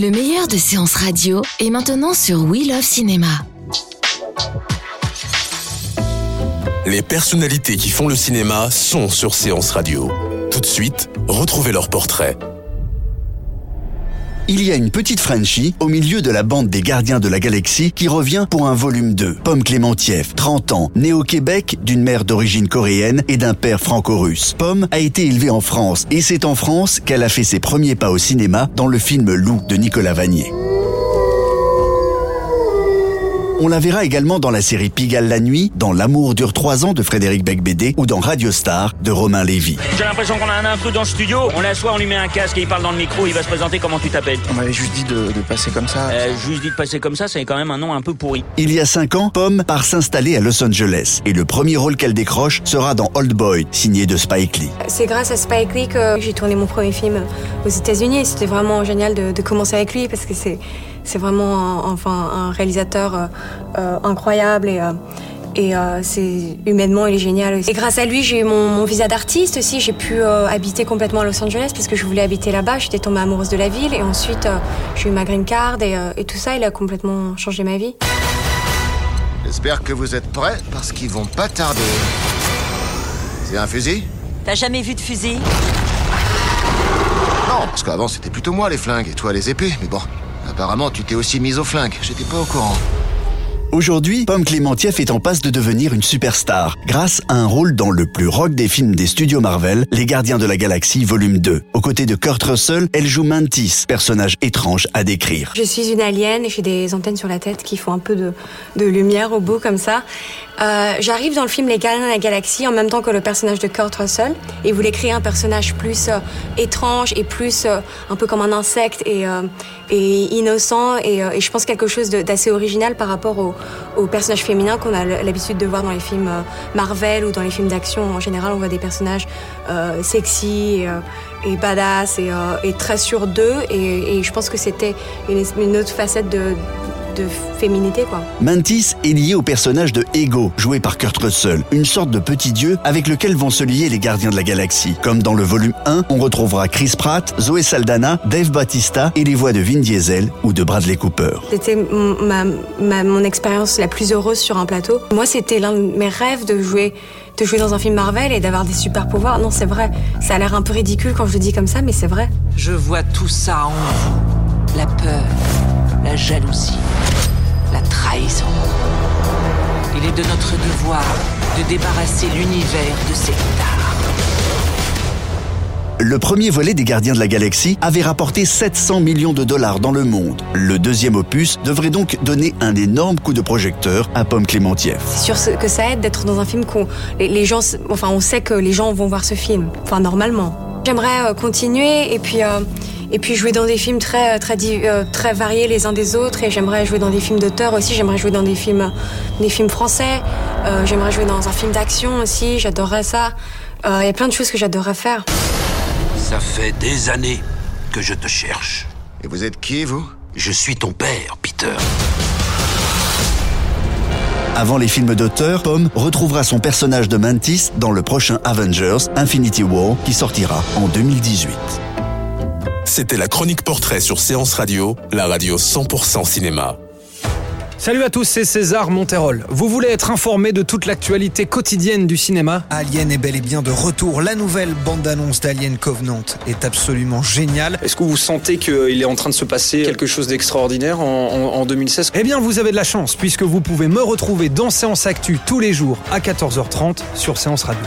Le meilleur de séances radio est maintenant sur We Love Cinéma. Les personnalités qui font le cinéma sont sur Séance Radio. Tout de suite, retrouvez leur portrait. Il y a une petite Frenchie au milieu de la bande des gardiens de la galaxie qui revient pour un volume 2. Pomme Clémentieff, 30 ans, née au Québec, d'une mère d'origine coréenne et d'un père franco-russe. Pomme a été élevée en France et c'est en France qu'elle a fait ses premiers pas au cinéma dans le film Loup de Nicolas Vanier. On la verra également dans la série Pigalle la nuit, dans L'amour dure trois ans de Frédéric Becbédé ou dans Radio Star de Romain Lévy. J'ai l'impression qu'on a un intrus dans le studio. On l'assoit, on lui met un casque et il parle dans le micro. Il va se présenter comment tu t'appelles? On m'avait juste dit de, de passer comme ça. Euh, juste dit de passer comme ça, c'est quand même un nom un peu pourri. Il y a cinq ans, Pomme part s'installer à Los Angeles et le premier rôle qu'elle décroche sera dans Old Boy, signé de Spike Lee. C'est grâce à Spike Lee que j'ai tourné mon premier film aux États-Unis. C'était vraiment génial de, de commencer avec lui parce que c'est c'est vraiment un, enfin un réalisateur euh, euh, incroyable et euh, et euh, c'est humainement il est génial. Et grâce à lui, j'ai eu mon, mon visa d'artiste aussi. J'ai pu euh, habiter complètement à Los Angeles parce que je voulais habiter là-bas. J'étais tombée amoureuse de la ville et ensuite euh, j'ai eu ma green card et, et tout ça, il a complètement changé ma vie. J'espère que vous êtes prêts parce qu'ils vont pas tarder. C'est un fusil? T'as jamais vu de fusil? Non, parce qu'avant c'était plutôt moi les flingues et toi les épées. Mais bon, apparemment tu t'es aussi mise aux flingues. J'étais pas au courant. Aujourd'hui, Pomme Clémentieff est en passe de devenir une superstar grâce à un rôle dans le plus rock des films des studios Marvel, Les Gardiens de la Galaxie volume 2. Aux côtés de Kurt Russell, elle joue Mantis, personnage étrange à décrire. Je suis une alien et j'ai des antennes sur la tête qui font un peu de, de lumière au bout comme ça. Euh, J'arrive dans le film Les Gardiens de la Galaxie en même temps que le personnage de Kurt Russell et voulait créer un personnage plus euh, étrange et plus euh, un peu comme un insecte et, euh, et innocent et, et, je pense quelque chose d'assez original par rapport aux, aux personnages féminins qu'on a l'habitude de voir dans les films euh, Marvel ou dans les films d'action. En général, on voit des personnages sexy et, et badass et, très sûrs d'eux et, je pense que c'était une autre facette de de féminité quoi. Mantis est lié au personnage de Ego, joué par Kurt Russell, une sorte de petit dieu avec lequel vont se lier les gardiens de la galaxie. Comme dans le volume 1, on retrouvera Chris Pratt, Zoé Saldana, Dave Bautista et les voix de Vin Diesel ou de Bradley Cooper. C'était ma, ma, mon expérience la plus heureuse sur un plateau. Moi, c'était l'un de mes rêves de jouer de jouer dans un film Marvel et d'avoir des super pouvoirs. Non, c'est vrai. Ça a l'air un peu ridicule quand je le dis comme ça, mais c'est vrai. Je vois tout ça en vous. La peur, la jalousie, la trahison. Il est de notre devoir de débarrasser l'univers de ces tares. Le premier volet des Gardiens de la Galaxie avait rapporté 700 millions de dollars dans le monde. Le deuxième opus devrait donc donner un énorme coup de projecteur à Pomme Clémentieff. C'est sûr que ça aide d'être dans un film qu'on les, les, gens, enfin on sait que les gens vont voir ce film, enfin normalement. J'aimerais euh, continuer et puis euh, et puis jouer dans des films très très euh, très variés les uns des autres. Et j'aimerais jouer dans des films d'auteur aussi. J'aimerais jouer dans des films des films français. Euh, j'aimerais jouer dans un film d'action aussi. J'adorerais ça. Il euh, y a plein de choses que j'adorerais faire. Ça fait des années que je te cherche. Et vous êtes qui vous? Je suis ton père Peter. Avant les films d'auteur, Pomme retrouvera son personnage de Mantis dans le prochain Avengers Infinity War qui sortira en 2018. C'était la chronique portrait sur Séance Radio, la radio 100% cinéma. Salut à tous, c'est César Monterol. Vous voulez être informé de toute l'actualité quotidienne du cinéma Alien est bel et bien de retour. La nouvelle bande-annonce d'Alien Covenant est absolument géniale. Est-ce que vous sentez qu'il est en train de se passer quelque chose d'extraordinaire en, en, en 2016 Eh bien, vous avez de la chance, puisque vous pouvez me retrouver dans Séance Actu tous les jours à 14h30 sur Séance Radio.